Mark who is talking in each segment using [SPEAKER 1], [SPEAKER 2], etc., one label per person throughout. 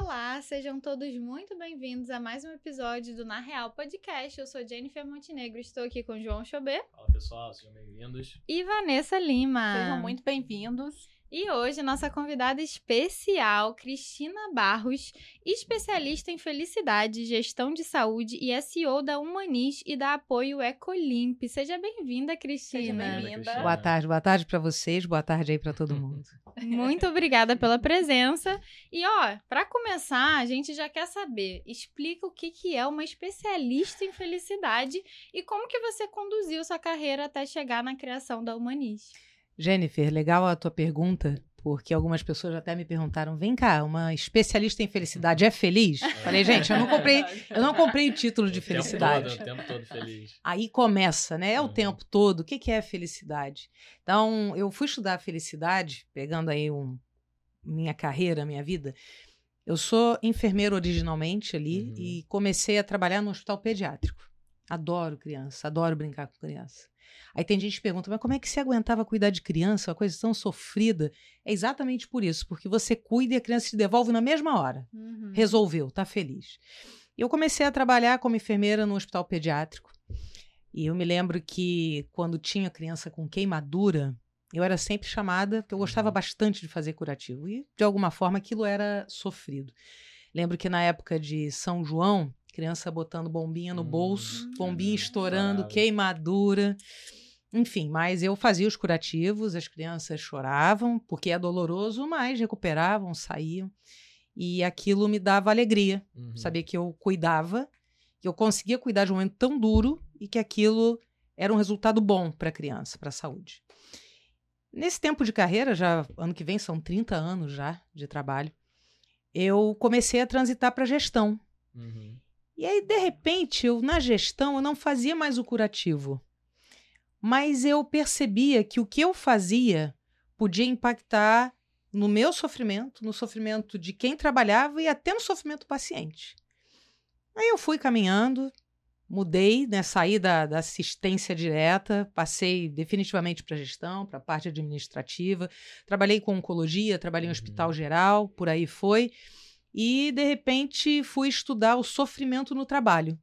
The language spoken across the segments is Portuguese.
[SPEAKER 1] Olá, sejam todos muito bem-vindos a mais um episódio do Na Real Podcast. Eu sou Jennifer Montenegro, estou aqui com João Chobê.
[SPEAKER 2] Fala pessoal, sejam bem-vindos.
[SPEAKER 1] E Vanessa Lima.
[SPEAKER 3] Sejam muito bem-vindos.
[SPEAKER 1] E hoje, nossa convidada especial, Cristina Barros, especialista em felicidade, gestão de saúde e SEO da Humanis e da Apoio Ecolimp. Seja bem-vinda, Cristina.
[SPEAKER 3] Seja bem-vinda.
[SPEAKER 4] Boa tarde, boa tarde para vocês, boa tarde aí para todo mundo.
[SPEAKER 1] Muito obrigada pela presença. E ó, para começar, a gente já quer saber, explica o que, que é uma especialista em felicidade e como que você conduziu sua carreira até chegar na criação da Humanis.
[SPEAKER 4] Jennifer, legal a tua pergunta, porque algumas pessoas até me perguntaram: vem cá, uma especialista em felicidade é feliz? Falei, gente, eu não comprei, eu não comprei o título de
[SPEAKER 2] O tempo
[SPEAKER 4] felicidade.
[SPEAKER 2] todo, o tempo todo feliz.
[SPEAKER 4] Aí começa, né? É o
[SPEAKER 2] Uhum.
[SPEAKER 4] tempo todo. O que, que é felicidade? Então, eu fui estudar felicidade, pegando aí um, minha carreira, minha vida. Eu sou enfermeira originalmente ali
[SPEAKER 2] Uhum.
[SPEAKER 4] e comecei a trabalhar no hospital pediátrico. Adoro criança, adoro brincar com criança. Aí tem gente que pergunta, mas como é que você aguentava cuidar de criança, uma coisa tão sofrida? É exatamente por isso, porque você cuida e a criança te devolve na mesma hora
[SPEAKER 1] Uhum.
[SPEAKER 4] resolveu, tá feliz. Eu comecei a trabalhar como enfermeira no hospital pediátrico. E eu me lembro que quando tinha criança com queimadura, eu era sempre chamada, porque eu gostava
[SPEAKER 2] Uhum.
[SPEAKER 4] bastante de fazer curativo. E, de alguma forma, aquilo era sofrido. Lembro que na época de São João, criança botando bombinha no
[SPEAKER 2] Hum,
[SPEAKER 4] bolso, bombinha
[SPEAKER 2] uhum.
[SPEAKER 4] estourando, queimadura. Enfim, mas eu fazia os curativos, as crianças choravam, porque é doloroso, mas recuperavam, saíam. E aquilo me dava alegria,
[SPEAKER 2] Uhum.
[SPEAKER 4] saber que eu cuidava, que eu conseguia cuidar de um momento tão duro e que aquilo era um resultado bom para a criança, para a saúde. Nesse tempo de carreira, já ano que vem são 30 anos já de trabalho, eu comecei a transitar para gestão.
[SPEAKER 2] Uhum.
[SPEAKER 4] E aí, de repente, eu na gestão eu não fazia mais o curativo. Mas eu percebia que o que eu fazia podia impactar no meu sofrimento, no sofrimento de quem trabalhava e até no sofrimento do paciente. Aí eu fui caminhando, mudei, né, saí da, da assistência direta, passei definitivamente para gestão, para a parte administrativa, trabalhei com oncologia, trabalhei em
[SPEAKER 2] Uhum.
[SPEAKER 4] hospital geral, por aí foi. E, de repente, fui estudar o sofrimento no trabalho.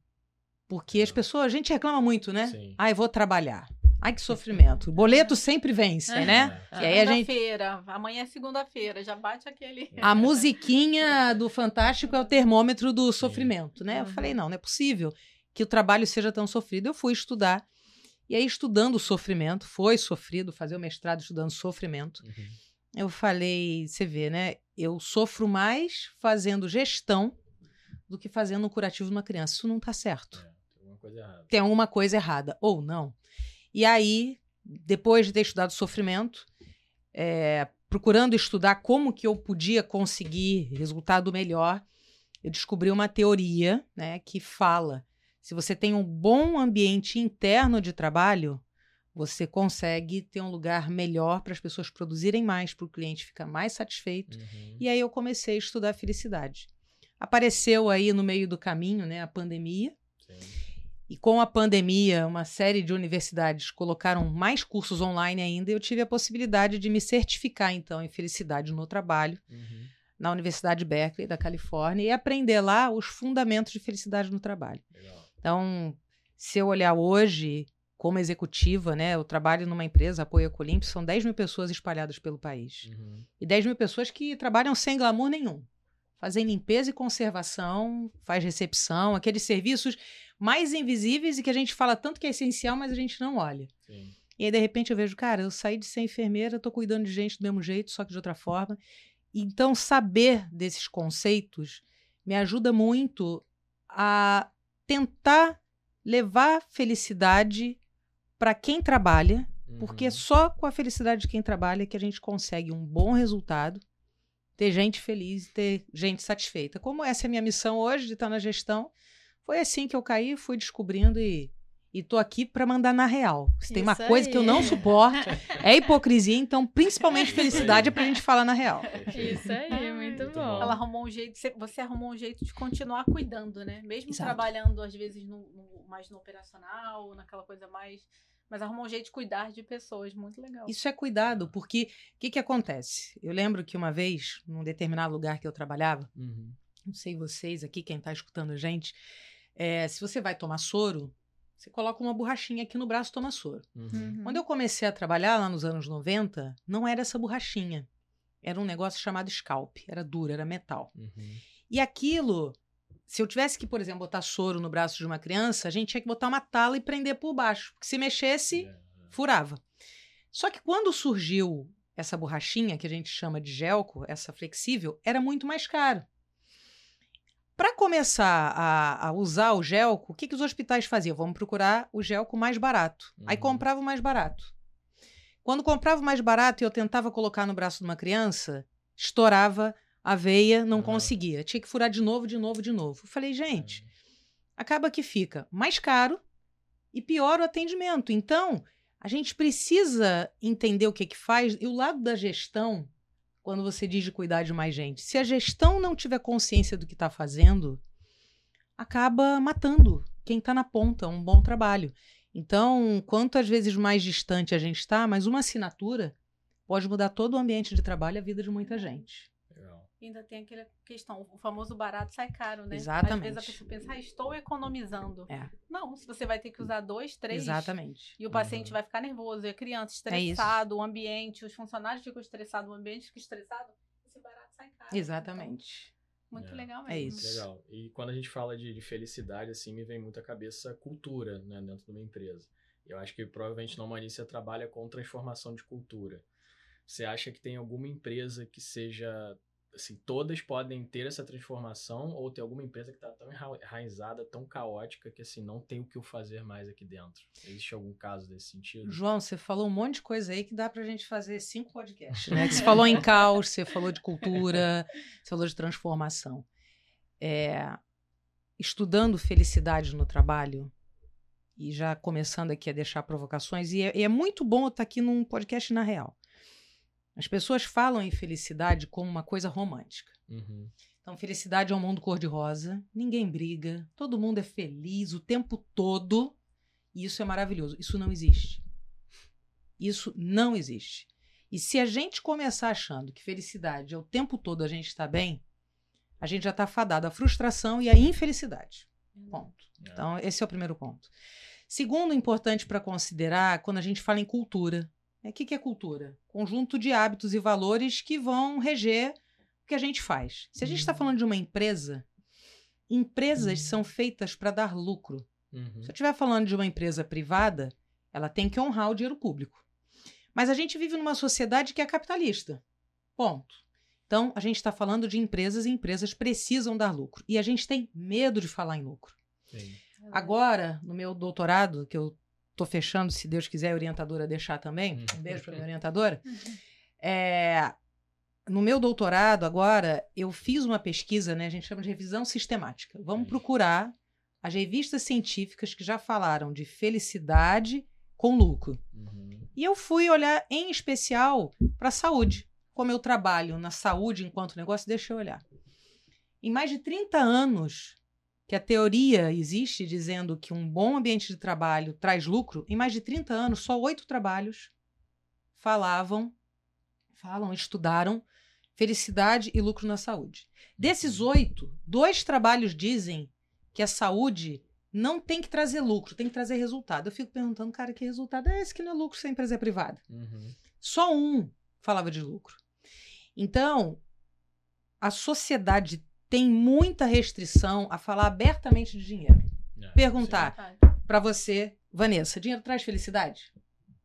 [SPEAKER 4] Porque as pessoas, a gente reclama muito, né?
[SPEAKER 2] Sim.
[SPEAKER 4] Ai, vou trabalhar. Ai, que sofrimento. O boleto sempre vence, né?
[SPEAKER 2] É.
[SPEAKER 4] E aí a gente.
[SPEAKER 3] Segunda-feira, amanhã é segunda-feira, já bate aquele.
[SPEAKER 4] A musiquinha do Fantástico é o termômetro do sofrimento, né? Eu
[SPEAKER 3] Uhum.
[SPEAKER 4] falei, não, não é possível que o trabalho seja tão sofrido. Eu fui estudar. E aí, estudando o sofrimento, foi sofrido, fazer o mestrado estudando sofrimento.
[SPEAKER 2] Uhum.
[SPEAKER 4] Eu falei, você vê, né? Eu sofro mais fazendo gestão do que fazendo um curativo numa criança. Isso não tá certo.
[SPEAKER 2] É, tem alguma coisa errada.
[SPEAKER 4] Tem alguma coisa errada, ou não. E aí, depois de ter estudado sofrimento, é, procurando estudar como que eu podia conseguir resultado melhor, eu descobri uma teoria né, que fala: se você tem um bom ambiente interno de trabalho, você consegue ter um lugar melhor para as pessoas produzirem mais, para o cliente ficar mais satisfeito.
[SPEAKER 2] Uhum.
[SPEAKER 4] E aí eu comecei a estudar felicidade. Apareceu aí no meio do caminho né, a pandemia.
[SPEAKER 2] Sim.
[SPEAKER 4] E com a pandemia, uma série de universidades colocaram mais cursos online ainda, eu tive a possibilidade de me certificar, então, em felicidade no trabalho,
[SPEAKER 2] Uhum.
[SPEAKER 4] na Universidade Berkeley, da Califórnia, e aprender lá os fundamentos de felicidade no trabalho.
[SPEAKER 2] Legal.
[SPEAKER 4] Então, se eu olhar hoje, como executiva, né, eu trabalho numa empresa, Apoio Ecolimp, são 10 mil pessoas espalhadas pelo país.
[SPEAKER 2] Uhum.
[SPEAKER 4] E 10 mil pessoas que trabalham sem glamour nenhum. Fazem limpeza e conservação, faz recepção, aqueles serviços mais invisíveis e que a gente fala tanto que é essencial, mas a gente não olha.
[SPEAKER 2] Sim.
[SPEAKER 4] E aí, de repente, eu vejo, cara, eu saí de ser enfermeira, tô cuidando de gente do mesmo jeito, só que de outra forma. Então, saber desses conceitos me ajuda muito a tentar levar felicidade para quem trabalha, porque é
[SPEAKER 2] Uhum.
[SPEAKER 4] só com a felicidade de quem trabalha que a gente consegue um bom resultado, ter gente feliz, ter gente satisfeita. Como essa é a minha missão hoje de estar na gestão, foi assim que eu caí, fui descobrindo e e tô aqui para mandar na real. Se tem uma coisa que eu não suporto, é hipocrisia, então principalmente felicidade é pra gente falar na real.
[SPEAKER 1] Isso aí, muito
[SPEAKER 2] muito
[SPEAKER 1] bom.
[SPEAKER 2] bom.
[SPEAKER 3] Ela arrumou um jeito, você- arrumou um jeito de continuar cuidando, né? Mesmo
[SPEAKER 4] Exato.
[SPEAKER 3] trabalhando, às vezes, no, no- mais no operacional, naquela coisa mais. Mas arrumou um jeito de cuidar de pessoas, muito legal.
[SPEAKER 4] Isso é cuidado, porque o que, que acontece? Eu lembro que uma vez, num determinado lugar que eu trabalhava,
[SPEAKER 2] Uhum.
[SPEAKER 4] não sei vocês aqui, quem tá escutando a gente, é, se você vai tomar soro, você coloca uma borrachinha aqui no braço e toma soro.
[SPEAKER 2] Uhum.
[SPEAKER 4] Quando eu comecei a trabalhar lá nos anos 90, não era essa borrachinha. Era um negócio chamado scalp. Era duro, era metal.
[SPEAKER 2] Uhum.
[SPEAKER 4] E aquilo, se eu tivesse que, por exemplo, botar soro no braço de uma criança, a gente tinha que botar uma tala e prender por baixo. Porque se mexesse,
[SPEAKER 2] É,
[SPEAKER 4] furava. Só que quando surgiu essa borrachinha, que a gente chama de gelco, essa flexível, era muito mais caro. Para começar a, a usar o gelco, o que, que os hospitais faziam? Vamos procurar o gelco mais barato. Aí
[SPEAKER 2] Uhum.
[SPEAKER 4] comprava o mais barato. Quando comprava o mais barato e eu tentava colocar no braço de uma criança, estourava a veia, não
[SPEAKER 2] Aham.
[SPEAKER 4] conseguia. Tinha que furar de novo, de novo, de novo. Eu falei, gente, acaba que fica mais caro e pior o atendimento. Então, a gente precisa entender o que que faz e o lado da gestão, quando você diz de cuidar de mais gente. Se a gestão não tiver consciência do que está fazendo, acaba matando quem está na ponta, um bom trabalho. Então, quanto às vezes mais distante a gente está, mas uma assinatura pode mudar todo o ambiente de trabalho e a vida de muita gente.
[SPEAKER 2] Legal.
[SPEAKER 3] Ainda tem aquela questão, o famoso barato sai caro, né?
[SPEAKER 4] Exatamente.
[SPEAKER 3] Às vezes a pessoa pensa, ah, estou economizando.
[SPEAKER 4] É.
[SPEAKER 3] Não, se você vai ter que usar dois, três.
[SPEAKER 4] Exatamente.
[SPEAKER 3] E o paciente
[SPEAKER 2] Uhum.
[SPEAKER 3] vai ficar nervoso, e a criança
[SPEAKER 4] É
[SPEAKER 3] estressado, o ambiente, os funcionários ficam estressados, o ambiente fica estressado, esse barato sai caro.
[SPEAKER 4] Exatamente.
[SPEAKER 3] Então, muito
[SPEAKER 2] É.
[SPEAKER 3] legal mesmo.
[SPEAKER 4] É isso.
[SPEAKER 2] Legal. E quando a gente fala de, de felicidade, assim, me vem muito à cabeça cultura, né, dentro de uma empresa. Eu acho que provavelmente na Humanícia trabalha com transformação de cultura. Você acha que tem alguma empresa que seja, assim, todas podem ter essa transformação ou tem alguma empresa que está tão enra- enraizada, tão caótica que, assim, não tem o que eu fazer mais aqui dentro? Existe algum caso desse sentido?
[SPEAKER 4] João, você falou um monte de coisa aí que dá pra gente fazer cinco podcasts, né? Que você falou em caos, você falou de cultura, você falou de transformação. É, estudando felicidade no trabalho, e já começando aqui a deixar provocações, e é, e é muito bom eu estar aqui num podcast na real. As pessoas falam em felicidade como uma coisa romântica.
[SPEAKER 2] Uhum.
[SPEAKER 4] Então, felicidade é um mundo cor-de-rosa, ninguém briga, todo mundo é feliz o tempo todo, e isso é maravilhoso. Isso não existe. Isso não existe. E se a gente começar achando que felicidade é o tempo todo a gente está bem, a gente já está fadado à frustração e à infelicidade. Ponto.
[SPEAKER 2] É.
[SPEAKER 4] Então, esse é o primeiro ponto. Segundo, importante para considerar, quando a gente fala em cultura. O que, que é cultura? Conjunto de hábitos e valores que vão reger o que a gente faz. Se a gente está
[SPEAKER 2] Uhum.
[SPEAKER 4] falando de uma empresa, empresas são feitas para dar lucro.
[SPEAKER 2] Uhum.
[SPEAKER 4] Se eu estiver falando de uma empresa privada, ela tem que honrar o dinheiro público. Mas a gente vive numa sociedade que é capitalista. Ponto. Então, a gente está falando de empresas e empresas precisam dar lucro. E a gente tem medo de falar em lucro.
[SPEAKER 2] Sim.
[SPEAKER 4] Agora, no meu doutorado, que eu tô fechando, se Deus quiser, a orientadora deixar também,
[SPEAKER 2] Hum.
[SPEAKER 4] um beijo para minha orientadora.
[SPEAKER 3] Uhum.
[SPEAKER 4] É, no meu doutorado, agora, eu fiz uma pesquisa, né? A gente chama de revisão sistemática. Vamos procurar as revistas científicas que já falaram de felicidade com lucro.
[SPEAKER 2] Uhum.
[SPEAKER 4] E eu fui olhar em especial para a saúde. Como eu trabalho na saúde enquanto negócio, deixa eu olhar. Em mais de 30 anos que a teoria existe dizendo que um bom ambiente de trabalho traz lucro, em mais de 30 anos, só oito trabalhos falavam, falam, estudaram felicidade e lucro na saúde. Desses oito, dois trabalhos dizem que a saúde não tem que trazer lucro, tem que trazer resultado. Eu fico perguntando, cara, que resultado é esse que não é lucro se a empresa é privada?
[SPEAKER 2] Uhum.
[SPEAKER 4] Só um falava de lucro. Então, a sociedade tem muita restrição a falar abertamente de dinheiro.
[SPEAKER 2] É,
[SPEAKER 4] Perguntar para você, Vanessa, dinheiro traz felicidade?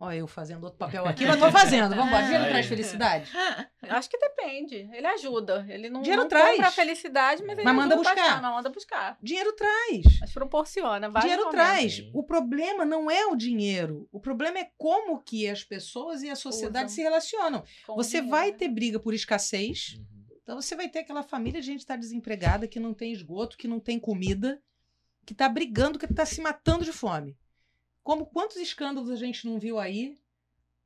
[SPEAKER 4] Olha, eu fazendo outro papel aqui, mas tô fazendo. Vamos embora. Dinheiro
[SPEAKER 2] Aí.
[SPEAKER 4] traz felicidade?
[SPEAKER 3] Acho que depende. Ele ajuda. Ele não,
[SPEAKER 4] Dinheiro
[SPEAKER 3] não
[SPEAKER 4] traz.
[SPEAKER 3] compra a felicidade, mas ele
[SPEAKER 4] Mas manda buscar.
[SPEAKER 3] Mas manda buscar.
[SPEAKER 4] Dinheiro traz.
[SPEAKER 3] Mas proporciona.
[SPEAKER 4] Dinheiro
[SPEAKER 3] momentos.
[SPEAKER 4] traz. O problema não é o dinheiro. O problema é como que as pessoas e a sociedade
[SPEAKER 3] Usam.
[SPEAKER 4] se relacionam.
[SPEAKER 3] Com
[SPEAKER 4] Você
[SPEAKER 3] dinheiro,
[SPEAKER 4] vai
[SPEAKER 3] né?
[SPEAKER 4] ter briga por escassez.
[SPEAKER 2] Uhum.
[SPEAKER 4] Então você vai ter aquela família de gente que está desempregada, que não tem esgoto, que não tem comida, que está brigando, que está se matando de fome. Como quantos escândalos a gente não viu aí?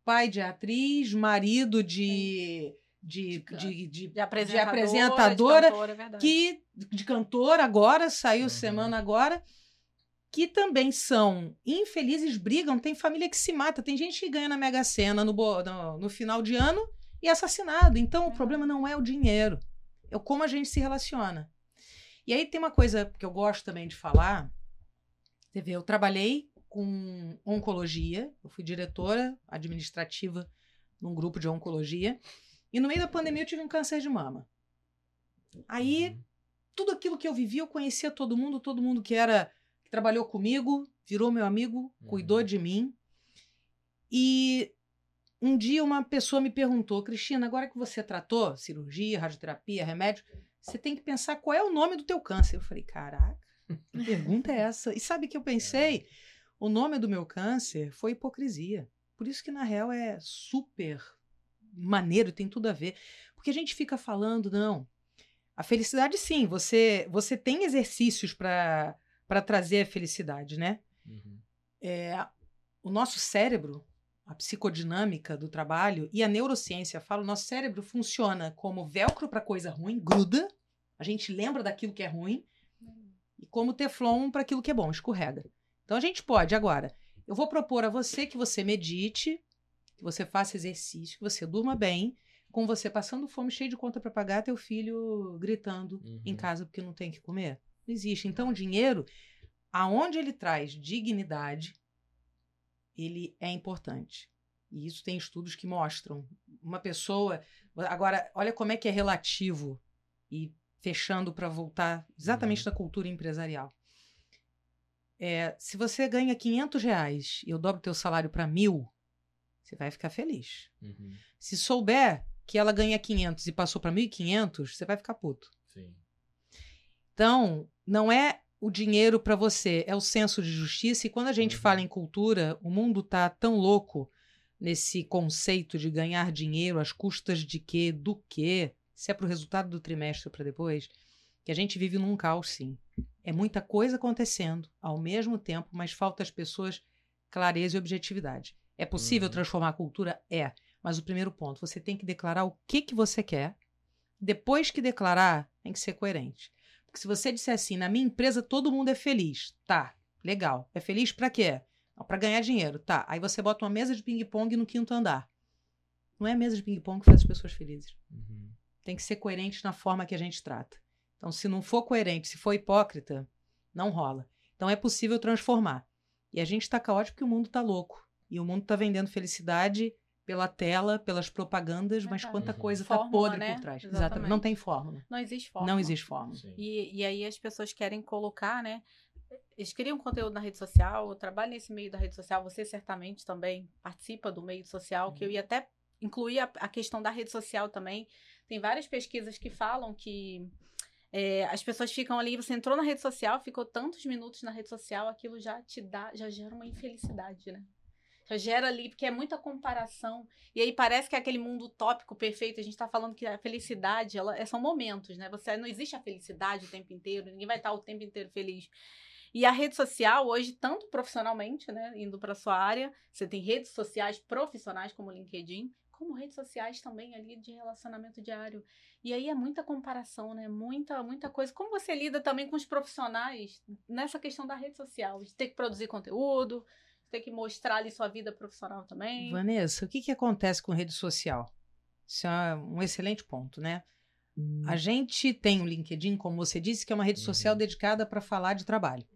[SPEAKER 4] Pai de atriz, marido de de,
[SPEAKER 3] De-
[SPEAKER 4] de, de,
[SPEAKER 3] De apresentadora.
[SPEAKER 4] apresentadora,
[SPEAKER 3] de cantora, é
[SPEAKER 4] que de cantor agora saiu
[SPEAKER 2] Uhum.
[SPEAKER 4] semana agora que também são infelizes, brigam, tem família que se mata, tem gente que ganha na Mega Sena no, no, no final de ano e assassinado. Então o
[SPEAKER 3] É.
[SPEAKER 4] problema não é o dinheiro, é como a gente se relaciona. E aí tem uma coisa que eu gosto também de falar. Você vê, eu trabalhei com oncologia, eu fui diretora administrativa num grupo de oncologia, e no meio da pandemia eu tive um câncer de mama. Aí,
[SPEAKER 2] Uhum.
[SPEAKER 4] tudo aquilo que eu vivi, eu conhecia todo mundo, todo mundo que era que trabalhou comigo, virou meu amigo, cuidou
[SPEAKER 2] Uhum.
[SPEAKER 4] de mim. E um dia uma pessoa me perguntou, Cristina, agora que você tratou cirurgia, radioterapia, remédio, você tem que pensar qual é o nome do teu câncer. Eu falei, caraca, que pergunta é essa? E sabe o que eu pensei? O nome do meu câncer foi hipocrisia. Por isso que, na real, é super maneiro, tem tudo a ver. Porque a gente fica falando, não. A felicidade, sim, você, você tem exercícios para trazer a felicidade, né?
[SPEAKER 2] Uhum.
[SPEAKER 4] É, o nosso cérebro, a psicodinâmica do trabalho e a neurociência fala, o nosso cérebro funciona como velcro para coisa ruim, gruda, a gente lembra daquilo que é ruim, e como teflon para aquilo que é bom, escorrega. Então a gente pode agora. Eu vou propor a você que você medite, que você faça exercício, que você durma bem, com você passando fome, cheio de conta para pagar, teu filho gritando em
[SPEAKER 2] Uhum.
[SPEAKER 4] casa porque não tem o que comer. Não existe. Então o dinheiro, aonde ele traz dignidade, ele é importante. E isso tem estudos que mostram. Uma pessoa. Agora, olha como é que é relativo. E fechando para voltar exatamente
[SPEAKER 2] Uhum.
[SPEAKER 4] na cultura empresarial. É, se você ganha 500 reais e eu dobro teu salário para mil, você vai ficar feliz.
[SPEAKER 2] Uhum.
[SPEAKER 4] Se souber que ela ganha 500 e passou para 1.500, você vai ficar puto.
[SPEAKER 2] Sim.
[SPEAKER 4] Então, não é o dinheiro para você, é o senso de justiça. E quando a gente
[SPEAKER 2] Uhum.
[SPEAKER 4] fala em cultura, o mundo tá tão louco nesse conceito de ganhar dinheiro às custas de quê, do quê, se é pro resultado do trimestre para depois, que a gente vive num caos, sim. É muita coisa acontecendo ao mesmo tempo, mas falta às pessoas clareza e objetividade. É possível
[SPEAKER 2] Uhum.
[SPEAKER 4] transformar a cultura? É. Mas o primeiro ponto, você tem que declarar o que, que você quer. Depois que declarar, tem que ser coerente. Porque se você disser assim, na minha empresa todo mundo é feliz. Tá, legal. É feliz pra quê? Para ganhar dinheiro. Tá. Aí você bota uma mesa de ping-pong no quinto andar. Não é a mesa de ping-pong que faz as pessoas felizes.
[SPEAKER 2] Uhum.
[SPEAKER 4] Tem que ser coerente na forma que a gente trata. Então, se não for coerente, se for hipócrita, não rola. Então, é possível transformar. E a gente está caótico porque o mundo está louco. E o mundo está vendendo felicidade pela tela, pelas propagandas, mas quanta
[SPEAKER 2] Uhum.
[SPEAKER 4] coisa está
[SPEAKER 3] Fórmula,
[SPEAKER 4] podre
[SPEAKER 3] né?
[SPEAKER 4] por trás.
[SPEAKER 3] Exatamente.
[SPEAKER 4] Não tem fórmula.
[SPEAKER 3] Não existe forma.
[SPEAKER 4] Não existe fórmula.
[SPEAKER 3] E, e aí as pessoas querem colocar, né? Eles criam conteúdo na rede social, eu trabalho nesse meio da rede social, você certamente também participa do meio social, que eu ia até incluir a, a questão da rede social também. Tem várias pesquisas que falam que é, as pessoas ficam ali, você entrou na rede social, ficou tantos minutos na rede social, aquilo já te dá, já gera uma infelicidade, né? Já gera ali, porque é muita comparação. E aí parece que é aquele mundo utópico perfeito. A gente tá falando que a felicidade, ela, é- são momentos, né? Você não existe a felicidade o tempo inteiro, ninguém vai estar o tempo inteiro feliz. E a rede social hoje, tanto profissionalmente, né, indo para sua área, você tem redes sociais profissionais como o LinkedIn, como redes sociais também ali de relacionamento diário. E aí é muita comparação, né? Muita, muita coisa. Como você lida também com os profissionais nessa questão da rede social, de ter que produzir conteúdo, ter que mostrar ali sua vida profissional também.
[SPEAKER 4] Vanessa, o que, que acontece com rede social? Isso é um excelente ponto, né? A gente tem o LinkedIn, como você disse, que é uma rede social
[SPEAKER 2] Uhum.
[SPEAKER 4] dedicada para falar de trabalho.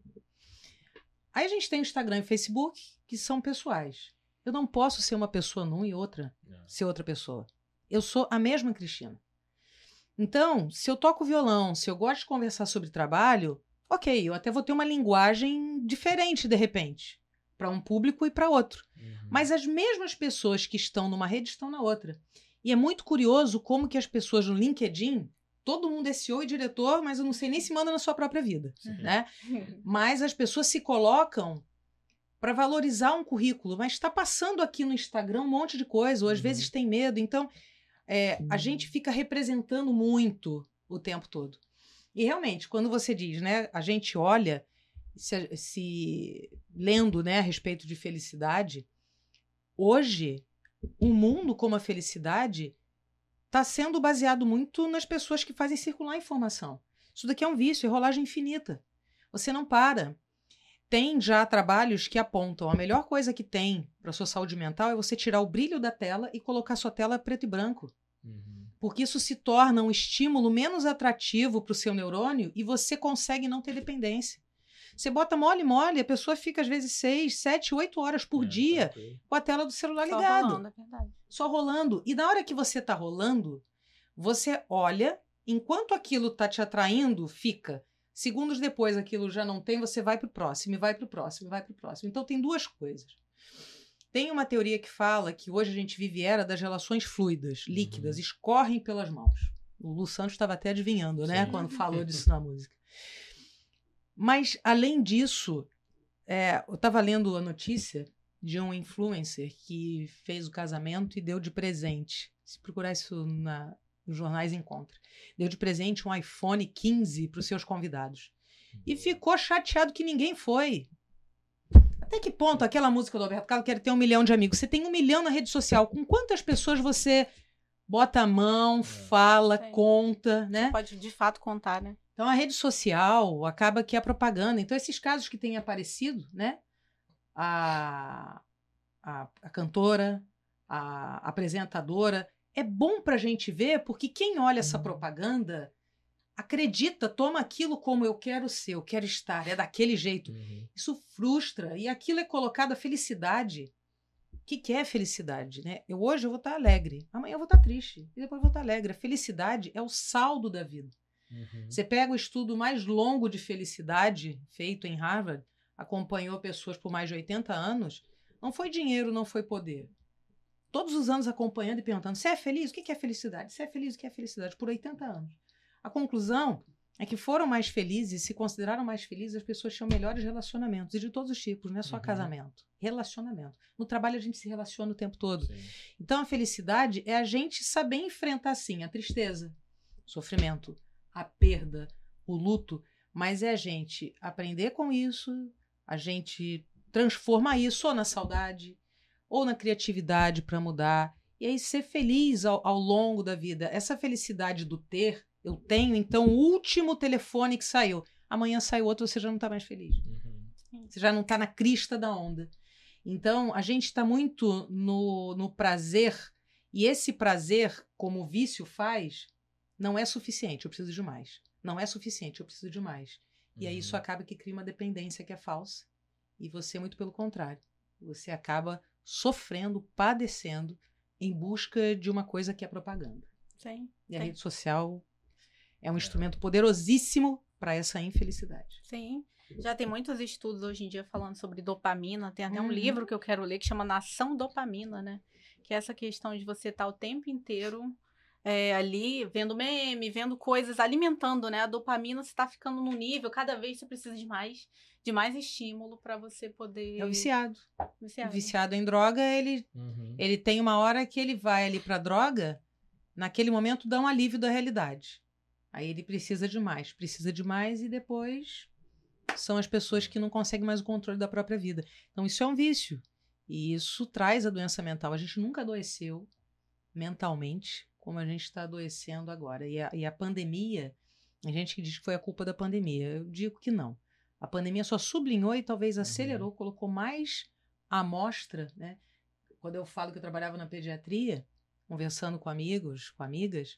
[SPEAKER 4] Aí a gente tem o Instagram e Facebook, que são pessoais. Eu não posso ser uma pessoa num e outra
[SPEAKER 2] É.
[SPEAKER 4] ser outra pessoa. Eu sou a mesma Cristina. Então, se eu toco violão, se eu gosto de conversar sobre trabalho, ok, eu até vou ter uma linguagem diferente de repente, para um público e para outro.
[SPEAKER 2] Uhum.
[SPEAKER 4] Mas as mesmas pessoas que estão numa rede estão na outra. E é muito curioso como que as pessoas no LinkedIn, todo mundo é CEO e diretor, mas eu não sei nem se manda na sua própria vida,
[SPEAKER 2] Sim.
[SPEAKER 4] né? Mas as pessoas se colocam para valorizar um currículo, mas está passando aqui no Instagram um monte de coisa, ou às
[SPEAKER 2] Uhum.
[SPEAKER 4] vezes tem medo. Então, é, a gente fica representando muito o tempo todo. E realmente, quando você diz, né, a gente olha, se, se lendo né, a respeito de felicidade, hoje, o mundo como a felicidade está sendo baseado muito nas pessoas que fazem circular informação. Isso daqui é um vício, é rolagem infinita. Você não para. Tem já trabalhos que apontam a melhor coisa que tem para sua saúde mental é você tirar o brilho da tela e colocar sua tela preto e branco.
[SPEAKER 2] Uhum.
[SPEAKER 4] porque isso se torna um estímulo menos atrativo para o seu neurônio e você consegue não ter dependência. Você bota mole, mole, a pessoa fica às vezes seis, sete, oito horas por
[SPEAKER 2] É,
[SPEAKER 4] dia
[SPEAKER 2] tranquilo.
[SPEAKER 4] com a tela do celular
[SPEAKER 3] Só
[SPEAKER 4] ligado
[SPEAKER 3] rolando, é verdade.
[SPEAKER 4] só rolando. E na hora que você tá rolando, você olha, enquanto aquilo tá te atraindo, fica. Segundos depois aquilo já não tem, você vai pro próximo, e vai pro próximo, e vai pro próximo. Então tem duas coisas. Tem uma teoria que fala que hoje a gente vive era das relações fluidas, líquidas,
[SPEAKER 2] Uhum.
[SPEAKER 4] escorrem pelas mãos. O Lu Santos estava até adivinhando, né,
[SPEAKER 2] Sim.
[SPEAKER 4] quando falou disso na música. Mas, além disso, é, eu estava lendo a notícia de um influencer que fez o casamento e deu de presente. Se procurar isso na, nos jornais, encontra. Deu de presente um iPhone 15 para os seus convidados. E ficou chateado que ninguém foi. Até que ponto aquela música do Alberto Carlos quer ter um milhão de amigos? Você tem um milhão na rede social. Com quantas pessoas você bota a mão, fala,
[SPEAKER 3] Sim.
[SPEAKER 4] conta, né?
[SPEAKER 3] Pode de fato contar, né?
[SPEAKER 4] Então a rede social acaba que é a propaganda. Então esses casos que têm aparecido, né? A, a, a cantora, a apresentadora, é bom para a gente ver porque quem olha essa
[SPEAKER 2] Uhum.
[SPEAKER 4] propaganda acredita, toma aquilo como eu quero ser, eu quero estar, é daquele jeito.
[SPEAKER 2] Uhum.
[SPEAKER 4] Isso frustra e aquilo é colocado a felicidade. O que, que é felicidade, né? Eu hoje eu vou estar alegre, amanhã eu vou estar triste e depois eu vou estar alegre. A felicidade é o saldo da vida.
[SPEAKER 2] Uhum.
[SPEAKER 4] Você pega o estudo mais longo de felicidade feito em Harvard, acompanhou pessoas por mais de 80 anos, não foi dinheiro, não foi poder. Todos os anos acompanhando e perguntando: você é feliz? O que é felicidade? Você é feliz? O que é felicidade? Por 80 anos. A conclusão é que foram mais felizes, se consideraram mais felizes, as pessoas tinham melhores relacionamentos, e de todos os tipos, não é só
[SPEAKER 2] Uhum.
[SPEAKER 4] casamento. Relacionamento. No trabalho a gente se relaciona o tempo todo.
[SPEAKER 2] Sim.
[SPEAKER 4] Então a felicidade é a gente saber enfrentar sim a tristeza, sofrimento, a perda, o luto, mas é a gente aprender com isso, a gente transformar isso ou na saudade ou na criatividade para mudar e aí ser feliz ao, ao longo da vida. Essa felicidade do ter, eu tenho, então o último telefone que saiu, amanhã sai outro, você já não está mais feliz.
[SPEAKER 2] Uhum.
[SPEAKER 4] Você já não está na crista da onda. Então, a gente está muito no, no prazer, e esse prazer, como o vício faz, não é suficiente, eu preciso de mais. Não é suficiente, eu preciso de mais. E aí isso
[SPEAKER 2] Uhum.
[SPEAKER 4] acaba que cria uma dependência que é falsa. E você, muito pelo contrário, você acaba sofrendo, padecendo, em busca de uma coisa que é propaganda.
[SPEAKER 3] Sim.
[SPEAKER 4] E a
[SPEAKER 3] Sim.
[SPEAKER 4] rede social é um instrumento poderosíssimo para essa infelicidade.
[SPEAKER 3] Sim. Já tem muitos estudos hoje em dia falando sobre dopamina. Tem até um
[SPEAKER 4] Uhum.
[SPEAKER 3] livro que eu quero ler que chama Nação Dopamina, né? Que é essa questão de você estar o tempo inteiro é, ali vendo meme, vendo coisas, alimentando, né? A dopamina você está ficando num nível, cada vez você precisa de mais, de mais estímulo para você poder.
[SPEAKER 4] É o viciado.
[SPEAKER 3] viciar.
[SPEAKER 4] O viciado em droga, ele
[SPEAKER 2] Uhum.
[SPEAKER 4] Ele tem uma hora que ele vai ali pra droga, naquele momento dá um alívio da realidade. Aí ele precisa de mais, precisa de mais e depois são as pessoas que não conseguem mais o controle da própria vida. Então isso é um vício. E isso traz a doença mental. A gente nunca adoeceu mentalmente como a gente está adoecendo agora. E a, e a pandemia, a gente que diz que foi a culpa da pandemia. Eu digo que não. A pandemia só sublinhou e talvez acelerou, colocou mais amostra, né? quando eu falo que eu trabalhava na pediatria, conversando com amigos, com amigas,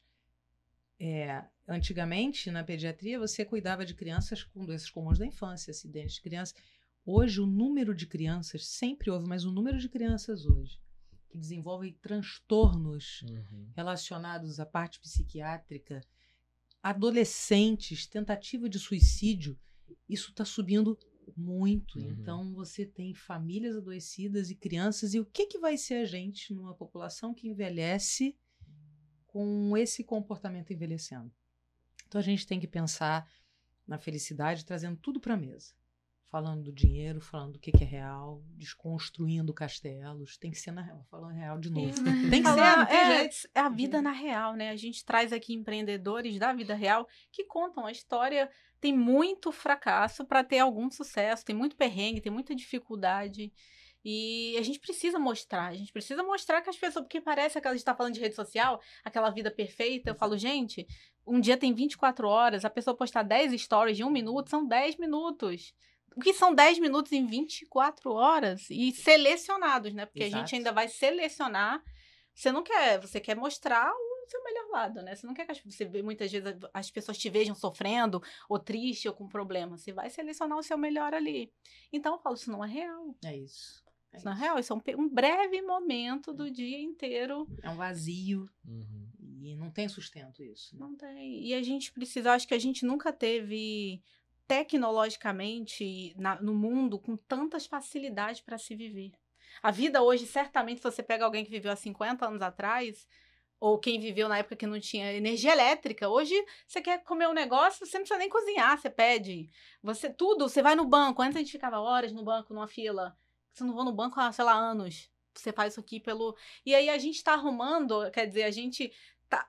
[SPEAKER 4] é, antigamente na pediatria você cuidava de crianças com doenças comuns da infância, acidentes de criança. Hoje o número de crianças, sempre houve, mas o número de crianças hoje que desenvolvem transtornos
[SPEAKER 2] Uhum.
[SPEAKER 4] relacionados à parte psiquiátrica, adolescentes, tentativa de suicídio, isso está subindo muito.
[SPEAKER 2] Uhum.
[SPEAKER 4] Então você tem famílias adoecidas e crianças. E o que, que vai ser a gente numa população que envelhece com esse comportamento envelhecendo? Então a gente tem que pensar na felicidade, trazendo tudo para a mesa. Falando do dinheiro, falando do que, que é real, desconstruindo castelos. Tem que ser na real, falando real de novo. Tem que ser,
[SPEAKER 3] Falar- é, é a vida na real, né? A gente traz aqui empreendedores da vida real que contam a história. Tem muito fracasso para ter algum sucesso, tem muito perrengue, tem muita dificuldade. E a gente precisa mostrar, a gente precisa mostrar que as pessoas, porque parece que a gente está falando de rede social, aquela vida perfeita. Eu falo, gente, um dia tem 24 horas, a pessoa postar 10 stories de um minuto, são 10 minutos. O que são 10 minutos em 24 horas? E selecionados, né? Porque a
[SPEAKER 4] Exato.
[SPEAKER 3] gente ainda vai selecionar. Você não quer, você quer mostrar o seu melhor lado, né? Você não quer que as, você vê, muitas vezes as pessoas te vejam sofrendo, ou triste, ou com problema. Você vai selecionar o seu melhor ali. Então eu falo, isso não é real.
[SPEAKER 4] É isso. É
[SPEAKER 3] Isso não é real. Isso é um, um breve momento do dia inteiro.
[SPEAKER 4] É um vazio
[SPEAKER 2] Uhum.
[SPEAKER 4] e não tem sustento isso. né?
[SPEAKER 3] Não tem. E a gente precisa, eu acho que a gente nunca teve tecnologicamente na- no mundo com tantas facilidades para se viver. A vida hoje, certamente, se você pega alguém que viveu há 50 anos atrás, ou quem viveu na época que não tinha energia elétrica, hoje você quer comer um negócio, você não precisa nem cozinhar, você pede. Você tudo, você vai no banco. Antes a gente ficava horas no banco, numa fila. Você não vou no banco há, sei lá, anos. Você faz isso aqui pelo. E aí a gente tá arrumando, quer dizer, a gente tá,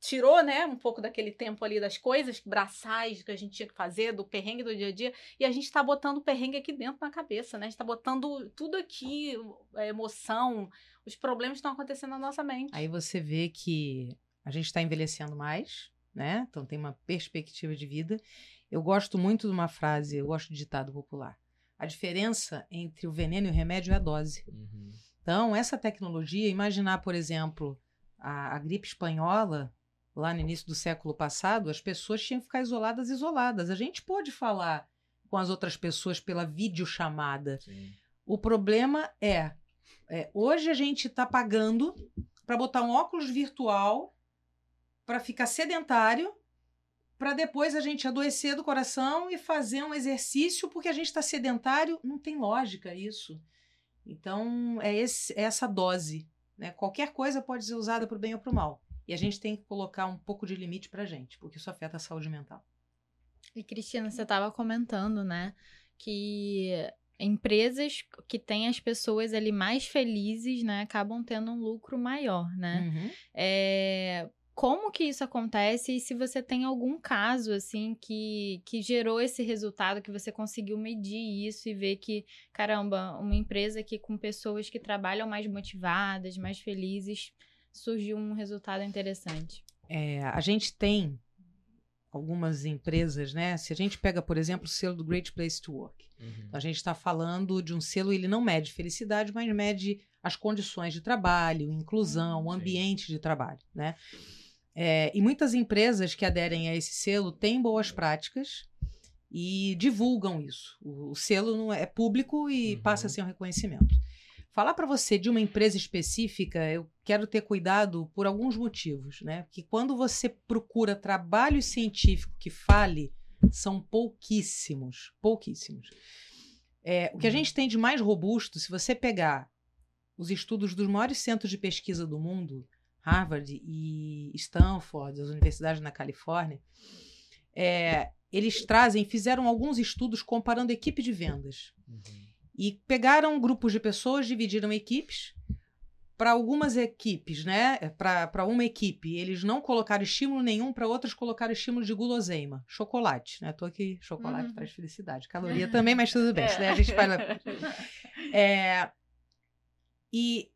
[SPEAKER 3] tirou, né, um pouco daquele tempo ali das coisas braçais que a gente tinha que fazer, do perrengue do dia a dia, e a gente tá botando o perrengue aqui dentro na cabeça, né? A gente tá botando tudo aqui, a emoção, os problemas estão acontecendo na nossa mente.
[SPEAKER 4] Aí você vê que a gente está envelhecendo mais, né? Então tem uma perspectiva de vida. Eu gosto muito de uma frase, eu gosto de ditado popular. A diferença entre o veneno e o remédio é a dose.
[SPEAKER 2] Uhum.
[SPEAKER 4] Então, essa tecnologia, imaginar, por exemplo, a, a gripe espanhola, lá no início do século passado, as pessoas tinham que ficar isoladas, isoladas. A gente pôde falar com as outras pessoas pela videochamada.
[SPEAKER 2] Sim.
[SPEAKER 4] O problema é, é, hoje a gente está pagando para botar um óculos virtual para ficar sedentário, para depois a gente adoecer do coração e fazer um exercício porque a gente está sedentário. Não tem lógica isso. Então é, esse- é essa dose. Né? Qualquer coisa pode ser usada para o bem ou para o mal. E a gente tem que colocar um pouco de limite para gente, porque isso afeta a saúde mental.
[SPEAKER 1] E Cristina, você estava comentando, né, que empresas que têm as pessoas ali mais felizes, né, acabam tendo um lucro maior, né?
[SPEAKER 4] Uhum.
[SPEAKER 1] É, como que isso acontece e se você tem algum caso assim que, que gerou esse resultado, que você conseguiu medir isso e ver que, caramba, uma empresa que com pessoas que trabalham mais motivadas, mais felizes, surgiu um resultado interessante.
[SPEAKER 4] É, a gente tem algumas empresas, né? Se a gente pega, por exemplo, o selo do Great Place to Work,
[SPEAKER 2] Uhum.
[SPEAKER 4] a gente está falando de um selo, ele não mede felicidade, mas mede as condições de trabalho, inclusão, o
[SPEAKER 2] Sim.
[SPEAKER 4] ambiente de trabalho, né? É, e muitas empresas que aderem a esse selo têm boas práticas e divulgam isso. O, o selo não é público e
[SPEAKER 2] Uhum.
[SPEAKER 4] passa a ser um reconhecimento. Falar para você de uma empresa específica, eu quero ter cuidado por alguns motivos, né? Que quando você procura trabalho científico que fale, são pouquíssimos, pouquíssimos. É, o que a gente tem de mais robusto, se você pegar os estudos dos maiores centros de pesquisa do mundo, Harvard e Stanford, as universidades na Califórnia, é, eles trazem, fizeram alguns estudos comparando equipe de vendas.
[SPEAKER 2] Uhum.
[SPEAKER 4] E pegaram grupos de pessoas, dividiram equipes. Para algumas equipes, né? Para uma equipe, eles não colocaram estímulo nenhum, para outras colocaram estímulo de guloseima, chocolate, né? Tô aqui, chocolate
[SPEAKER 1] Uhum.
[SPEAKER 4] traz felicidade, caloria também, mas tudo bem, daí a gente vai lá. É, e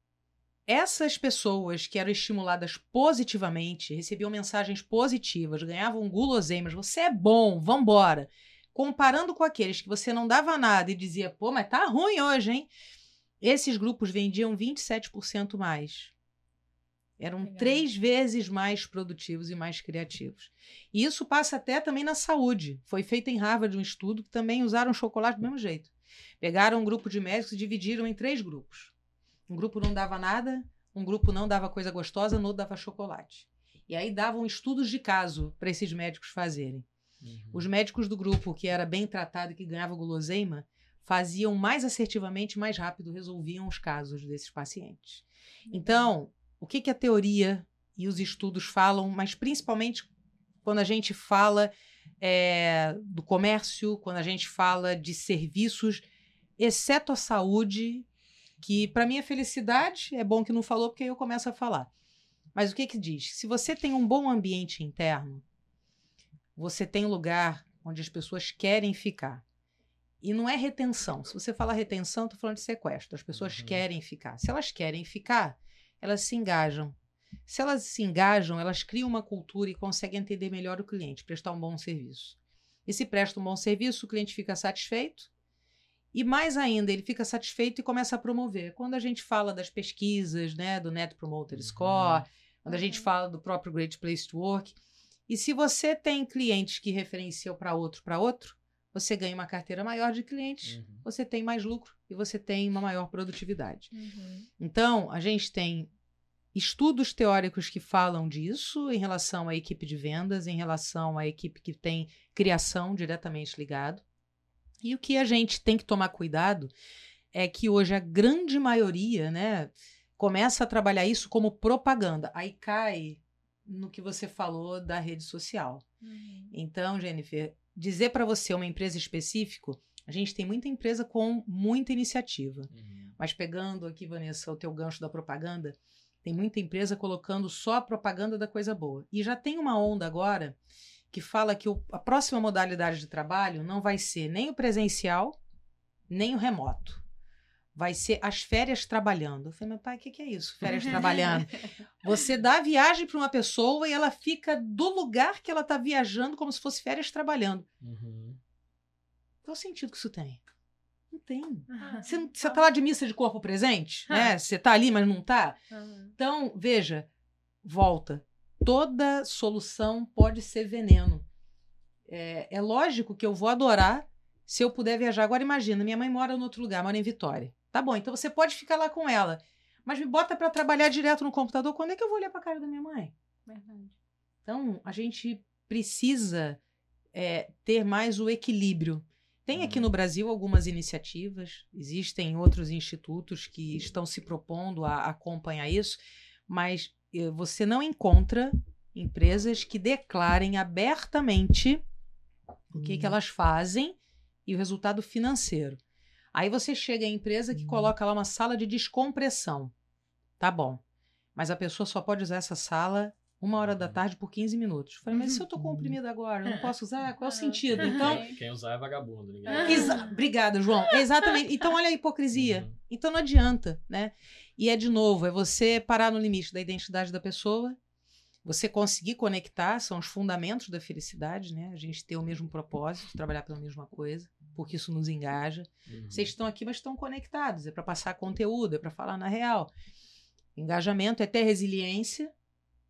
[SPEAKER 4] essas pessoas que eram estimuladas positivamente, recebiam mensagens positivas, ganhavam guloseimas, você é bom, vambora. Comparando com aqueles que você não dava nada e dizia, pô, mas tá ruim hoje, hein? Esses grupos vendiam 27% mais. Eram
[SPEAKER 1] Legal.
[SPEAKER 4] três vezes mais produtivos e mais criativos. E isso passa até também na saúde. Foi feito em Harvard um estudo que também usaram chocolate do mesmo jeito. Pegaram um grupo de médicos e dividiram em três grupos. Um grupo não dava nada, um grupo não dava coisa gostosa, no outro dava chocolate. E aí davam estudos de caso para esses médicos fazerem.
[SPEAKER 2] Uhum.
[SPEAKER 4] Os médicos do grupo que era bem tratado e que ganhava guloseima faziam mais assertivamente, mais rápido, resolviam os casos desses pacientes. Então, o que, que a teoria e os estudos falam, mas principalmente quando a gente fala é, do comércio, quando a gente fala de serviços, exceto a saúde, que para mim é felicidade, é bom que não falou, porque aí eu começo a falar. Mas o que que diz? Se você tem um bom ambiente interno, você tem um lugar onde as pessoas querem ficar. E não é retenção. Se você falar retenção, estou falando de sequestro. As pessoas
[SPEAKER 2] Uhum.
[SPEAKER 4] querem ficar. Se elas querem ficar, elas se engajam. Se elas se engajam, elas criam uma cultura e conseguem entender melhor o cliente, prestar um bom serviço. E se presta um bom serviço, o cliente fica satisfeito. E mais ainda, ele fica satisfeito e começa a promover. Quando a gente fala das pesquisas, né, do Net Promoter
[SPEAKER 2] Uhum.
[SPEAKER 4] Score, quando a gente
[SPEAKER 1] Uhum.
[SPEAKER 4] fala do próprio Great Place to Work. E se você tem clientes que referenciam para outro, para outro, você ganha uma carteira maior de clientes,
[SPEAKER 2] Uhum.
[SPEAKER 4] você tem mais lucro e você tem uma maior produtividade.
[SPEAKER 1] Uhum.
[SPEAKER 4] Então, a gente tem estudos teóricos que falam disso em relação à equipe de vendas, em relação à equipe que tem criação diretamente ligado. E o que a gente tem que tomar cuidado é que hoje a grande maioria, né, começa a trabalhar isso como propaganda. Aí cai no que você falou da rede social.
[SPEAKER 1] Uhum.
[SPEAKER 4] Então, Jennifer, dizer para você uma empresa específica, a gente tem muita empresa com muita iniciativa.
[SPEAKER 2] Uhum.
[SPEAKER 4] Mas pegando aqui, Vanessa, o teu gancho da propaganda, tem muita empresa colocando só a propaganda da coisa boa. E já tem uma onda agora que fala que o- a próxima modalidade de trabalho não vai ser nem o presencial, nem o remoto. Vai ser as férias trabalhando. Eu falei, meu pai, o que, que é isso? Férias trabalhando. Você dá a viagem para uma pessoa e ela fica do lugar que ela está viajando como se fosse férias trabalhando.
[SPEAKER 2] Uhum.
[SPEAKER 4] Qual o sentido que isso tem? Não tem. Você, não- você tá lá de missa de corpo presente, né? Você tá ali, mas não tá.
[SPEAKER 1] Uhum.
[SPEAKER 4] Então, veja, volta. Toda solução pode ser veneno. É, é lógico que eu vou adorar se eu puder viajar. Agora, imagina, minha mãe mora no outro lugar, mora em Vitória. Tá bom, então você pode ficar lá com ela. Mas me bota para trabalhar direto no computador. Quando é que eu vou olhar para a cara da minha mãe?
[SPEAKER 3] Verdade.
[SPEAKER 4] Então, a gente precisa é, ter mais o equilíbrio. Tem aqui
[SPEAKER 2] Uhum.
[SPEAKER 4] no Brasil algumas iniciativas, existem outros institutos que estão se propondo a acompanhar isso, mas eh, você não encontra empresas que declarem abertamente o que, que
[SPEAKER 2] Uhum.
[SPEAKER 4] elas fazem e o resultado financeiro. Aí você chega em empresa que
[SPEAKER 2] Uhum.
[SPEAKER 4] coloca lá uma sala de descompressão. Tá bom. Mas a pessoa só pode usar essa sala uma hora da
[SPEAKER 2] Uhum.
[SPEAKER 4] tarde por 15 minutos. Eu Falei, mas se eu tô comprimida agora, eu não posso usar? Qual é o sentido? Então,
[SPEAKER 2] Quem, usar é vagabundo. Ninguém
[SPEAKER 4] exa- obrigada, João. Exatamente. Então, olha a hipocrisia.
[SPEAKER 2] Uhum.
[SPEAKER 4] Então não adianta, né? E é de novo, é você parar no limite da identidade da pessoa, você conseguir conectar, são os fundamentos da felicidade, né? A gente ter o mesmo propósito, trabalhar pela mesma coisa, porque isso nos engaja.
[SPEAKER 2] Uhum.
[SPEAKER 4] Vocês estão aqui, mas estão conectados, é para passar conteúdo, é para falar na real. Engajamento é ter resiliência.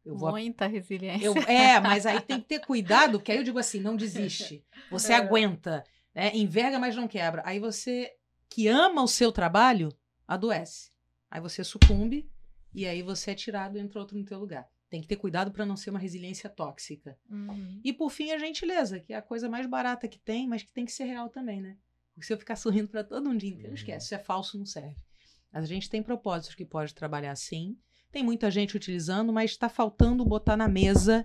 [SPEAKER 4] Eu vou
[SPEAKER 3] Muita resiliência.
[SPEAKER 4] eu, é, mas aí tem que ter cuidado, que aí eu digo assim, não desiste. Você
[SPEAKER 3] É.
[SPEAKER 4] aguenta, né? Enverga, mas não quebra. Aí você que ama o seu trabalho, adoece. Aí você sucumbe e aí você é tirado e entra outro no teu lugar. Tem que ter cuidado para não ser uma resiliência tóxica.
[SPEAKER 1] Uhum.
[SPEAKER 4] E por fim, a gentileza, que é a coisa mais barata que tem, mas que tem que ser real também, né? Porque se eu ficar sorrindo para todo um dia inteiro,
[SPEAKER 2] Uhum.
[SPEAKER 4] esquece, isso é falso, não serve. Mas a gente tem propósitos que pode trabalhar assim. Tem muita gente utilizando, mas está faltando botar na mesa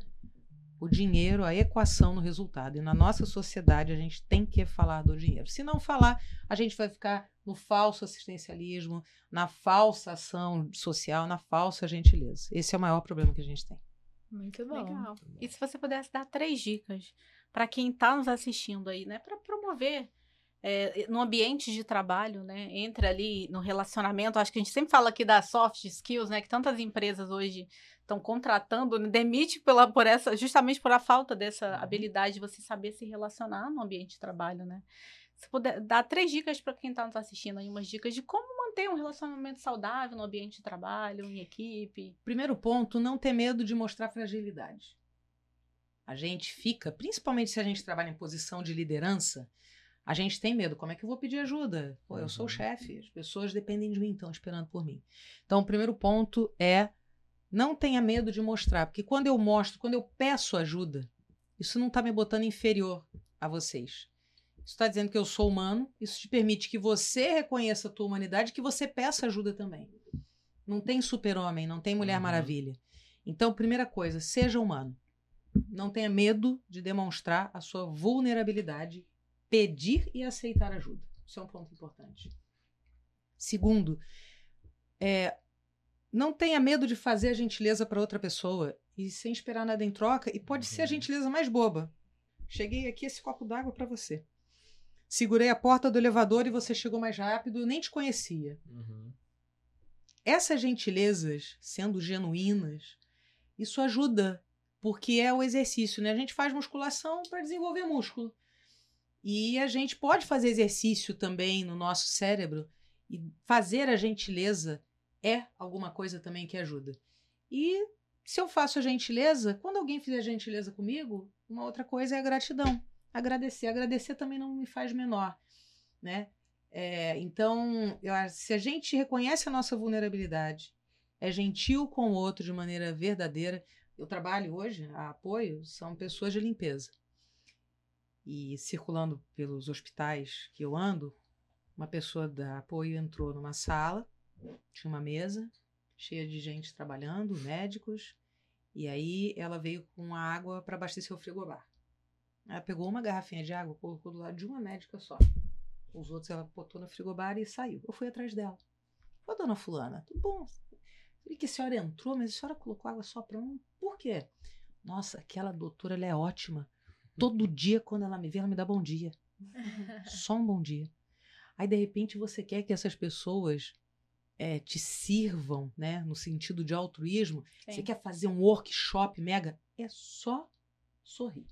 [SPEAKER 4] o dinheiro, a equação no resultado. E na nossa sociedade a gente tem que falar do dinheiro. Se não falar, a gente vai ficar no falso assistencialismo, na falsa ação social, na falsa gentileza. Esse é o maior problema que a gente tem.
[SPEAKER 1] Muito bom.
[SPEAKER 3] Legal. E se você pudesse dar três dicas para quem está nos assistindo aí, né, para promover é, no ambiente de trabalho, né, entre ali no relacionamento, acho que a gente sempre fala aqui das soft skills, né, que tantas empresas hoje estão contratando, né, demite pela por essa, justamente por a falta dessa
[SPEAKER 2] Uhum.
[SPEAKER 3] habilidade de você saber se relacionar no ambiente de trabalho, né? Se puder dar três dicas para quem está nos assistindo aí, umas dicas de como manter um relacionamento saudável no ambiente de trabalho, em equipe.
[SPEAKER 4] Primeiro ponto, não ter medo de mostrar fragilidade. A gente fica, principalmente se a gente trabalha em posição de liderança, a gente tem medo. Como é que eu vou pedir ajuda? Pô, eu sou o
[SPEAKER 2] Uhum.
[SPEAKER 4] chefe, as pessoas dependem de mim, estão esperando por mim. Então, o primeiro ponto é não tenha medo de mostrar, porque quando eu mostro, quando eu peço ajuda, isso não está me botando inferior a vocês. Isso está dizendo que eu sou humano, isso te permite que você reconheça a tua humanidade, que você peça ajuda também. Não tem super-homem, não tem Mulher
[SPEAKER 2] Uhum.
[SPEAKER 4] Maravilha. Então, primeira coisa, seja humano. Não tenha medo de demonstrar a sua vulnerabilidade, pedir e aceitar ajuda. Isso é um ponto importante. Segundo, é, não tenha medo de fazer a gentileza para outra pessoa e sem esperar nada em troca. E pode ser a
[SPEAKER 2] Uhum.
[SPEAKER 4] gentileza mais boba. Cheguei aqui esse copo d'água para você. Segurei a porta do elevador e você chegou mais rápido, eu nem te conhecia.
[SPEAKER 2] Uhum.
[SPEAKER 4] Essas gentilezas, sendo genuínas, isso ajuda, porque é o exercício, né? A gente faz musculação para desenvolver músculo. E a gente pode fazer exercício também no nosso cérebro e fazer a gentileza é alguma coisa também que ajuda. E se eu faço a gentileza, quando alguém fizer gentileza comigo, uma outra coisa é a gratidão. Agradecer. Agradecer também não me faz menor, né? É, então, eu, se a gente reconhece a nossa vulnerabilidade, é gentil com o outro de maneira verdadeira. Eu trabalho hoje, a apoio, são pessoas de limpeza. E circulando pelos hospitais que eu ando, uma pessoa da apoio entrou numa sala, tinha uma mesa cheia de gente trabalhando, médicos, e aí ela veio com água para abastecer o frigobar. Ela pegou uma garrafinha de água, colocou do lado de uma médica só. Os outros ela botou no frigobar e saiu. Eu fui atrás dela. Ô, dona fulana, tudo bom? Vi que a senhora entrou, mas a senhora colocou água só para um. Por quê? Nossa, aquela doutora, ela é ótima. Todo dia, quando ela me vê, ela me dá bom dia. Só um bom dia. Aí, de repente, você quer que essas pessoas é, te sirvam, né? No sentido de altruísmo. Sim. Você quer fazer um workshop mega? É só sorrir.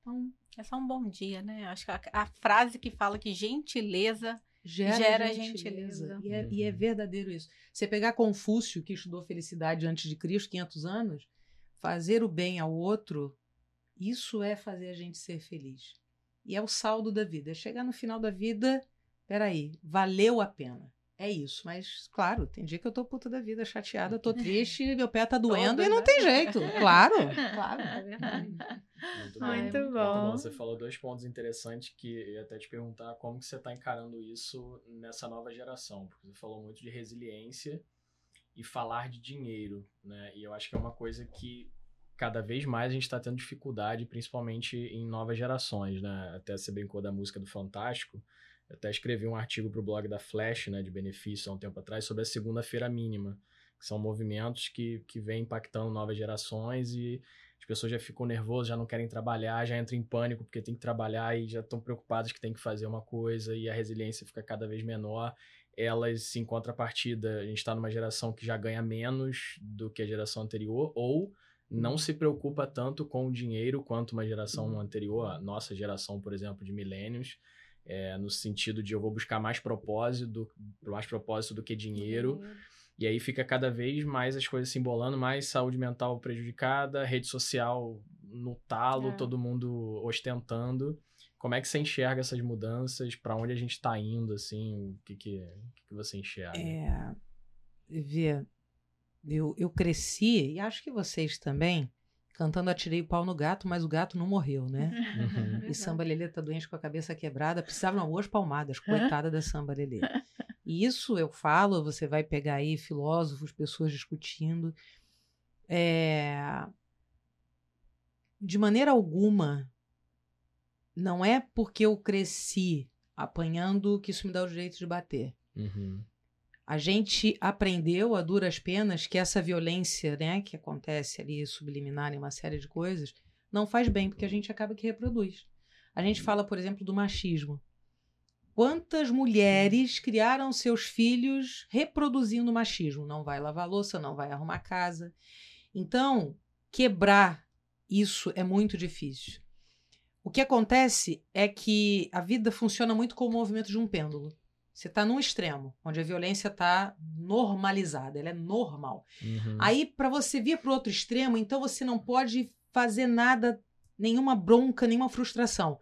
[SPEAKER 3] Então, é só um bom dia, né? Acho que a, a frase que fala que gentileza
[SPEAKER 4] gera, gera gentileza. gentileza. E, é, e, é, verdadeiro isso. Você pegar Confúcio, que estudou felicidade antes de Cristo, 500 anos, fazer o bem ao outro, isso é fazer a gente ser feliz. E é o saldo da vida. É chegar no final da vida, peraí, valeu a pena. É isso, mas claro, tem dia que eu tô puta da vida, chateada, tô triste, meu pé tá doendo Toda, e não né? tem jeito. Claro, claro. É
[SPEAKER 1] verdade.
[SPEAKER 2] Muito, bom. Muito bom. Muito bom. Você falou dois pontos interessantes que eu ia até te perguntar como que você está encarando isso nessa nova geração, porque você falou muito de resiliência e falar de dinheiro, né? E eu acho que é uma coisa que cada vez mais a gente está tendo dificuldade, principalmente em novas gerações, né? Até você brincou da música do Fantástico, eu até escrevi um artigo para o blog da Flash, né, de benefício, há um tempo atrás, sobre a segunda-feira mínima, que são movimentos que, que vêm impactando novas gerações e as pessoas já ficam nervosas, já não querem trabalhar, já entram em pânico porque tem que trabalhar e já estão preocupadas que tem que fazer uma coisa e a resiliência fica cada vez menor. Elas, em contrapartida, a gente está numa geração que já ganha menos do que a geração anterior ou não se preocupa tanto com o dinheiro quanto uma geração uhum. anterior, a nossa geração, por exemplo, de milênios é, no sentido de eu vou buscar mais propósito, mais propósito do que dinheiro. Uhum. E aí fica cada vez mais as coisas se embolando, mais saúde mental prejudicada, rede social no talo, é. todo mundo ostentando. Como é que você enxerga essas mudanças? Para onde a gente está indo? Assim, o que, que, que você enxerga?
[SPEAKER 4] É, vê, eu, eu cresci, e acho que vocês também, cantando Atirei o pau no gato, mas o gato não morreu, né? Uhum. e Samba Lelê tá doente com a cabeça quebrada, precisava de algumas palmadas, coitada da Samba Lelê. E isso eu falo, você vai pegar aí filósofos, pessoas discutindo. É... De maneira alguma, não é porque eu cresci apanhando que isso me dá o direito de bater. Uhum a gente aprendeu a duras penas que essa violência, né, que acontece ali subliminar em uma série de coisas, não faz bem, porque a gente acaba que reproduz. A gente fala, por exemplo, do machismo. Quantas mulheres criaram seus filhos reproduzindo machismo? Não vai lavar louça, não vai arrumar casa. Então, quebrar isso é muito difícil. O que acontece é que a vida funciona muito como o movimento de um pêndulo. Você está num extremo, onde a violência está normalizada, ela é normal. Uhum. Aí, para você vir para o outro extremo, então você não pode fazer nada, nenhuma bronca, nenhuma frustração.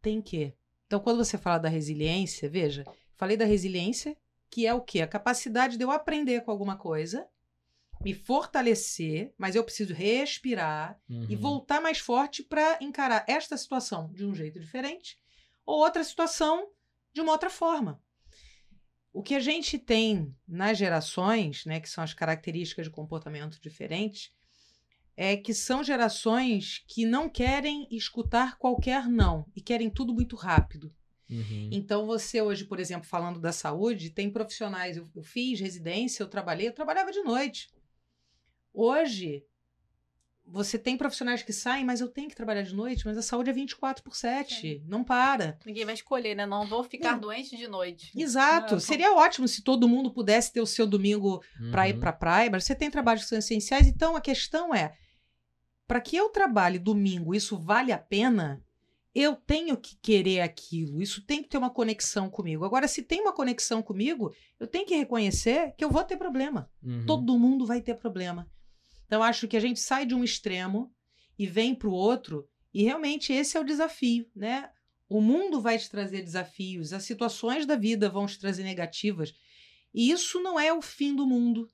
[SPEAKER 4] Tem que. Então, quando você fala da resiliência, veja, falei da resiliência, que é o quê? A capacidade de eu aprender com alguma coisa, me fortalecer, mas eu preciso respirar uhum. e voltar mais forte para encarar esta situação de um jeito diferente ou outra situação de uma outra forma. O que a gente tem nas gerações, né, que são as características de comportamento diferentes, é que são gerações que não querem escutar qualquer não e querem tudo muito rápido. Uhum. Então, você hoje, por exemplo, falando da saúde, tem profissionais. Eu, eu fiz residência, eu trabalhei, eu trabalhava de noite. Hoje, você tem profissionais que saem, mas eu tenho que trabalhar de noite, mas a saúde é 24 por 7, Sim. não para.
[SPEAKER 3] Ninguém vai escolher, né? Não vou ficar não. doente de noite.
[SPEAKER 4] Exato. Não. Seria ótimo se todo mundo pudesse ter o seu domingo uhum. para ir para praia, mas você tem trabalhos que são essenciais, então a questão é, para que eu trabalhe domingo, isso vale a pena? Eu tenho que querer aquilo, isso tem que ter uma conexão comigo. Agora, se tem uma conexão comigo, eu tenho que reconhecer que eu vou ter problema. Uhum. Todo mundo vai ter problema. Então, acho que a gente sai de um extremo e vem para o outro, e realmente esse é o desafio, né? O mundo vai te trazer desafios, as situações da vida vão te trazer negativas, e isso não é o fim do mundo.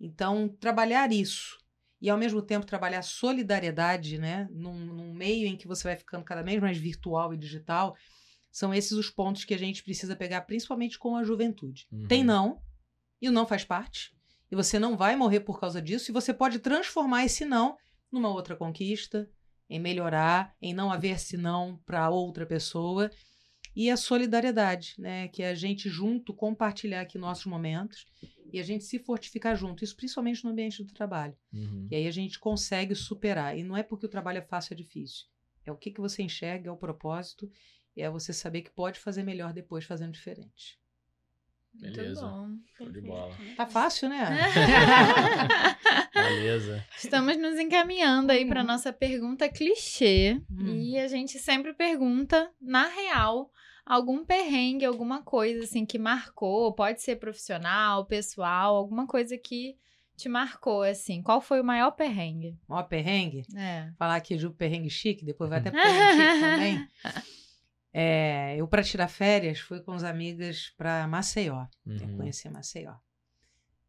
[SPEAKER 4] Então, trabalhar isso e ao mesmo tempo trabalhar solidariedade, né, num, num, meio em que você vai ficando cada vez mais virtual e digital, são esses os pontos que a gente precisa pegar, principalmente com a juventude. Uhum. Tem não, e o não faz parte, e você não vai morrer por causa disso, e você pode transformar esse não numa outra conquista, em melhorar, em não haver senão para outra pessoa, e a solidariedade, né, que é a gente junto compartilhar aqui nossos momentos e a gente se fortificar junto, isso principalmente no ambiente do trabalho. Uhum. E aí a gente consegue superar. E não é porque o trabalho é fácil, é difícil. É o que, que você enxerga, é o propósito, e é você saber que pode fazer melhor depois fazendo diferente.
[SPEAKER 2] Beleza. Show de bola.
[SPEAKER 4] Tá fácil, né?
[SPEAKER 2] Beleza.
[SPEAKER 1] Estamos nos encaminhando aí para nossa pergunta clichê. Hum. E a gente sempre pergunta, na real, algum perrengue, alguma coisa assim que marcou, pode ser profissional, pessoal, alguma coisa que te marcou, assim? Qual foi o maior perrengue?
[SPEAKER 4] Maior perrengue?
[SPEAKER 1] É.
[SPEAKER 4] Falar aqui de um perrengue chique, depois vai até perrengue chique também. É, eu, para tirar férias, fui com as amigas para Maceió. Uhum. Eu conheci Maceió.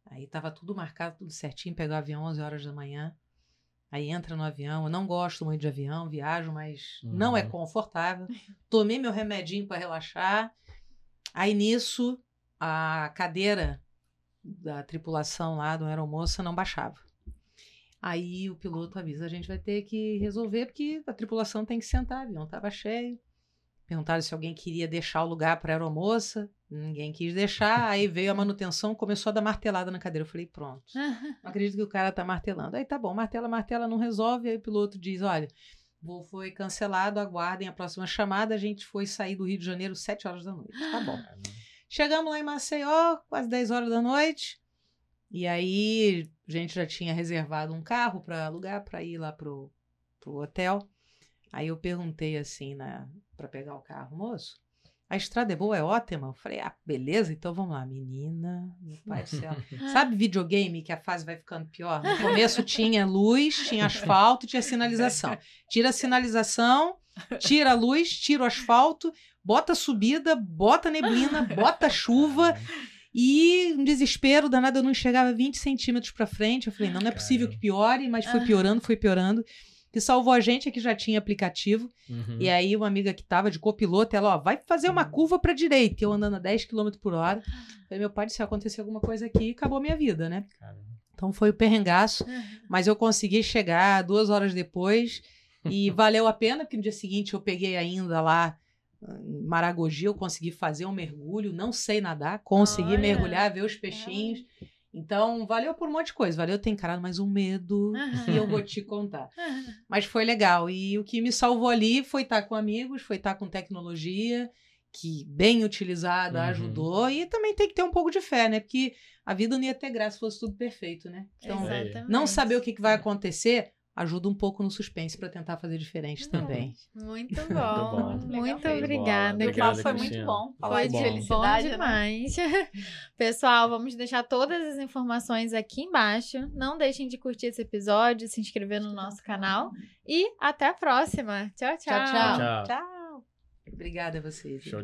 [SPEAKER 4] Aí tava tudo marcado, tudo certinho. Pegou o avião 11 horas da manhã. Aí entra no avião. Eu não gosto muito de avião, viajo, mas uhum. não é uhum. confortável. Tomei meu remedinho para relaxar. Aí nisso, a cadeira da tripulação lá do aeromoça não baixava. Aí o piloto avisa: a gente vai ter que resolver, porque a tripulação tem que sentar, o avião estava cheio. Perguntaram se alguém queria deixar o lugar para a aeromoça. Ninguém quis deixar. Aí veio a manutenção, começou a dar martelada na cadeira. Eu falei, pronto. Não acredito que o cara tá martelando. Aí tá bom, martela, martela, não resolve. Aí o piloto diz: olha, voo foi cancelado, aguardem a próxima chamada. A gente foi sair do Rio de Janeiro sete horas da noite. Tá bom. Chegamos lá em Maceió, quase 10 horas da noite. E aí a gente já tinha reservado um carro para alugar para ir lá pro, pro hotel. Aí eu perguntei assim, na, para pegar o carro, moço. A estrada é boa, é ótima. Eu falei, ah, beleza, então vamos lá, menina. Meu pai do céu. Sabe videogame que a fase vai ficando pior? No começo tinha luz, tinha asfalto, tinha sinalização. Tira a sinalização, tira a luz, tira o asfalto, bota subida, bota neblina, bota chuva. E um desespero danado, eu não enxergava 20 centímetros para frente. Eu falei, não, não é possível que piore, mas foi piorando, foi piorando que salvou a gente é que já tinha aplicativo. Uhum. E aí, uma amiga que tava de copiloto, ela, ó, vai fazer uma uhum. curva pra direita. Eu andando a 10 km por hora. Falei, meu pai, se acontecer alguma coisa aqui, acabou a minha vida, né? Caramba. Então foi o perrengaço. Uhum. Mas eu consegui chegar duas horas depois. E valeu a pena, porque no dia seguinte eu peguei ainda lá em Maragogi, eu consegui fazer um mergulho. Não sei nadar, consegui Olha. mergulhar, ver os peixinhos. Então, valeu por um monte de coisa. Valeu ter encarado mais um medo uhum. que eu vou te contar. Uhum. Mas foi legal. E o que me salvou ali foi estar com amigos, foi estar com tecnologia, que bem utilizada uhum. ajudou. E também tem que ter um pouco de fé, né? Porque a vida não ia ter graça se fosse tudo perfeito, né? Então, Exatamente. não saber o que, que vai acontecer ajuda um pouco no suspense para tentar fazer diferente hum, também.
[SPEAKER 1] Muito bom. muito, muito obrigada.
[SPEAKER 3] O papo foi muito bom.
[SPEAKER 1] Foi de felicidade bom né? demais. Né? Pessoal, vamos deixar todas as informações aqui embaixo. Não deixem de curtir esse episódio, se inscrever no nosso canal e até a próxima. Tchau, tchau.
[SPEAKER 4] Tchau, tchau. tchau. Obrigada a vocês. Show